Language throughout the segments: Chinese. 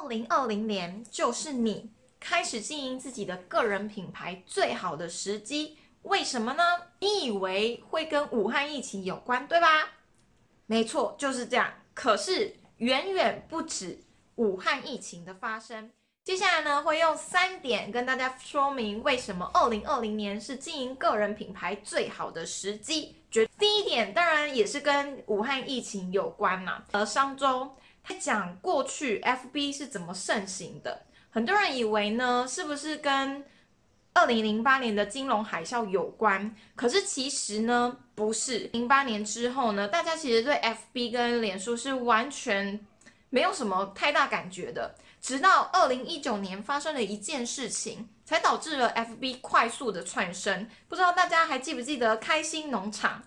二零二零年就是你开始经营自己的个人品牌最好的时机。为什么呢？你以为会跟武汉疫情有关，对吧？没错，就是这样。可是远远不止武汉疫情的发生。接下来呢，会用三点跟大家说明为什么二零二零年是经营个人品牌最好的时机。第一点，当然也是跟武汉疫情有关嘛。而，上周他讲过去 FB 是怎么盛行的，很多人以为呢，是不是跟二零零八年的金融海啸有关？可是其实呢，不是。零八年之后呢，大家其实对 FB 跟脸书是完全没有什么太大感觉的。直到二零一九年发生了一件事情，才导致了 FB 快速的窜升。不知道大家还记不记得开心农场？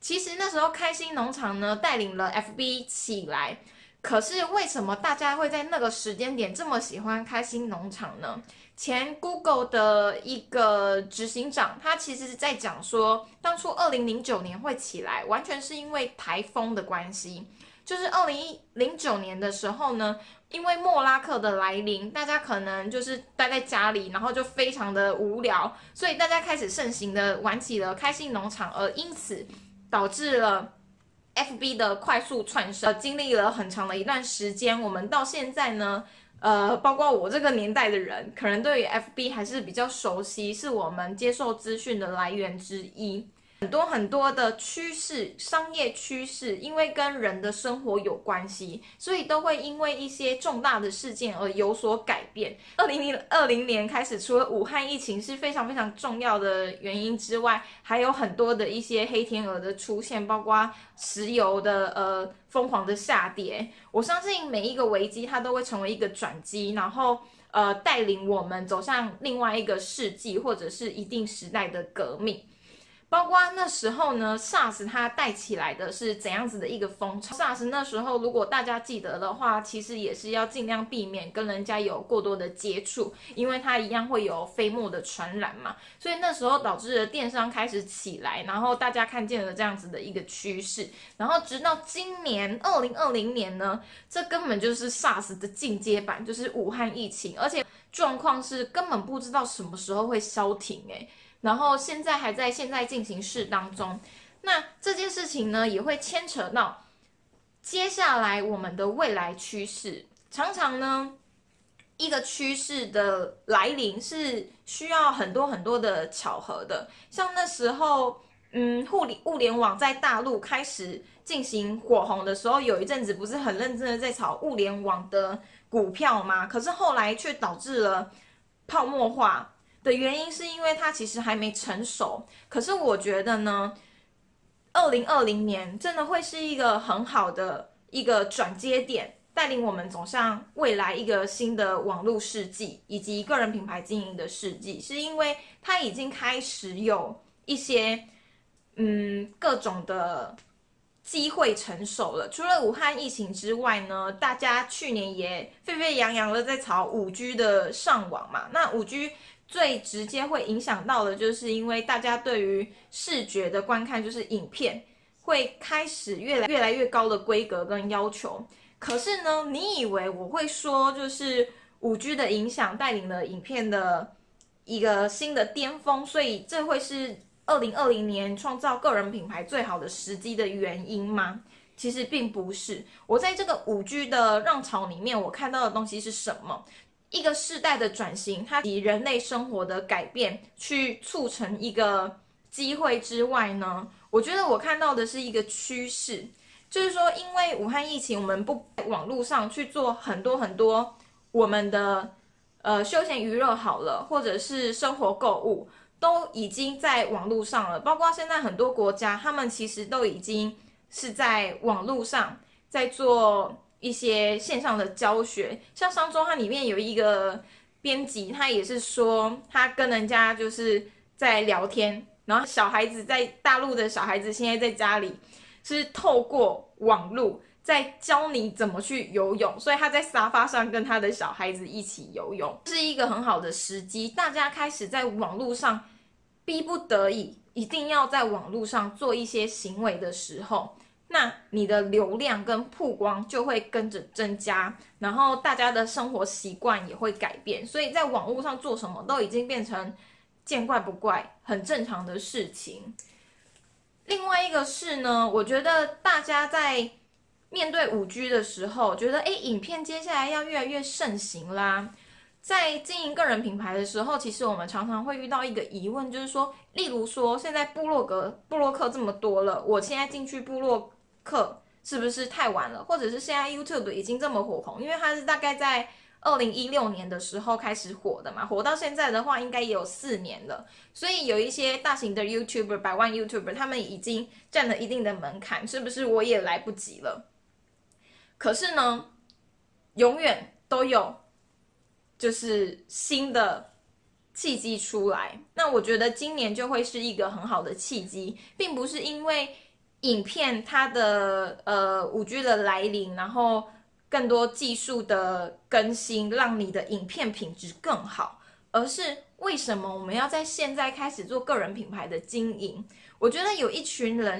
其实那时候开心农场呢带领了 FB 起来。可是为什么大家会在那个时间点这么喜欢开心农场呢？前 Google 的一个执行长，他其实是在讲说，当初二零零九年会起来，完全是因为台风的关系。就是二零一零九年的时候呢，因为莫拉克的来临，大家可能就是待在家里，然后就非常的无聊，所以大家开始盛行的玩起了开心农场，而因此导致了。FB 的快速窜升，经历了很长的一段时间，我们到现在呢，呃，包括我这个年代的人，可能对于 FB 还是比较熟悉，是我们接受资讯的来源之一。很多很多的趋势，商业趋势，因为跟人的生活有关系，所以都会因为一些重大的事件而有所改变。二零零二零年开始，除了武汉疫情是非常非常重要的原因之外，还有很多的一些黑天鹅的出现，包括石油的呃疯狂的下跌。我相信每一个危机它都会成为一个转机，然后呃带领我们走向另外一个世纪或者是一定时代的革命。包括那时候呢，SARS 它带起来的是怎样子的一个风潮？SARS 那时候如果大家记得的话，其实也是要尽量避免跟人家有过多的接触，因为它一样会有飞沫的传染嘛。所以那时候导致了电商开始起来，然后大家看见了这样子的一个趋势，然后直到今年二零二零年呢，这根本就是 SARS 的进阶版，就是武汉疫情，而且状况是根本不知道什么时候会消停诶。然后现在还在现在进行式当中，那这件事情呢也会牵扯到接下来我们的未来趋势。常常呢，一个趋势的来临是需要很多很多的巧合的。像那时候，嗯，互联物联网在大陆开始进行火红的时候，有一阵子不是很认真的在炒物联网的股票吗？可是后来却导致了泡沫化。的原因是因为它其实还没成熟，可是我觉得呢，二零二零年真的会是一个很好的一个转接点，带领我们走向未来一个新的网络世纪以及个人品牌经营的世纪，是因为它已经开始有一些嗯各种的机会成熟了。除了武汉疫情之外呢，大家去年也沸沸扬扬的在炒五 G 的上网嘛，那五 G。最直接会影响到的，就是因为大家对于视觉的观看，就是影片会开始越来越来越高的规格跟要求。可是呢，你以为我会说，就是五 G 的影响带领了影片的一个新的巅峰，所以这会是二零二零年创造个人品牌最好的时机的原因吗？其实并不是。我在这个五 G 的浪潮里面，我看到的东西是什么？一个世代的转型，它以人类生活的改变去促成一个机会之外呢，我觉得我看到的是一个趋势，就是说，因为武汉疫情，我们不网络上去做很多很多我们的呃休闲娱乐好了，或者是生活购物，都已经在网络上了。包括现在很多国家，他们其实都已经是在网络上在做。一些线上的教学，像上周它里面有一个编辑，他也是说他跟人家就是在聊天，然后小孩子在大陆的小孩子现在在家里是透过网络在教你怎么去游泳，所以他在沙发上跟他的小孩子一起游泳，是一个很好的时机。大家开始在网络上逼不得已一定要在网络上做一些行为的时候。那你的流量跟曝光就会跟着增加，然后大家的生活习惯也会改变，所以在网络上做什么都已经变成见怪不怪、很正常的事情。另外一个是呢，我觉得大家在面对五 G 的时候，觉得诶，影片接下来要越来越盛行啦。在经营个人品牌的时候，其实我们常常会遇到一个疑问，就是说，例如说，现在部落格、部落客这么多了，我现在进去部落课是不是太晚了？或者是现在 YouTube 已经这么火红，因为它是大概在二零一六年的时候开始火的嘛，火到现在的话，应该也有四年了。所以有一些大型的 YouTuber、百万 YouTuber，他们已经占了一定的门槛，是不是我也来不及了？可是呢，永远都有。就是新的契机出来，那我觉得今年就会是一个很好的契机，并不是因为影片它的呃五 G 的来临，然后更多技术的更新，让你的影片品质更好，而是为什么我们要在现在开始做个人品牌的经营？我觉得有一群人。